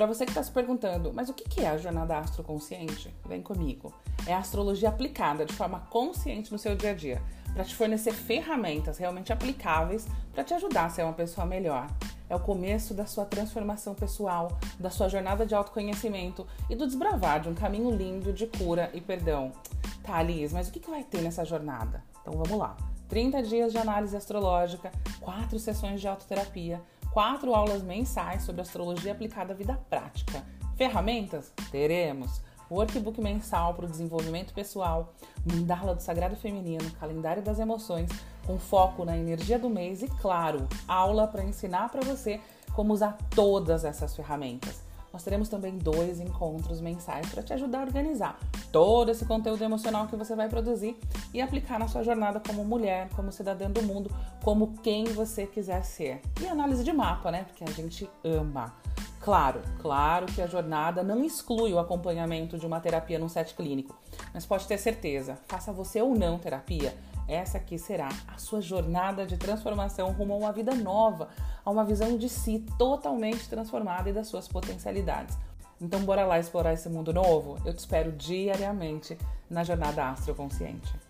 Para você que está se perguntando, mas o que é a jornada astroconsciente? Vem comigo. É a astrologia aplicada de forma consciente no seu dia a dia, para te fornecer ferramentas realmente aplicáveis para te ajudar a ser uma pessoa melhor. É o começo da sua transformação pessoal, da sua jornada de autoconhecimento e do desbravar de um caminho lindo de cura e perdão. Tá, Liz, mas o que vai ter nessa jornada? Então vamos lá. 30 dias de análise astrológica, 4 sessões de autoterapia, 4 aulas mensais sobre astrologia aplicada à vida prática. Ferramentas? Teremos. Workbook mensal para o desenvolvimento pessoal, mandala do sagrado feminino, calendário das emoções, com foco na energia do mês e, claro, aula para ensinar para você como usar todas essas ferramentas. Nós teremos também dois encontros mensais para te ajudar a organizar todo esse conteúdo emocional que você vai produzir e aplicar na sua jornada como mulher, como cidadã do mundo, como quem você quiser ser. E análise de mapa, né? Porque a gente ama. Claro, claro que a jornada não exclui o acompanhamento de uma terapia num set clínico, mas pode ter certeza, faça você ou não terapia, essa aqui será a sua jornada de transformação rumo a uma vida nova, a uma visão de si totalmente transformada e das suas potencialidades. Então, bora lá explorar esse mundo novo? Eu te espero diariamente na Jornada Astroconsciente.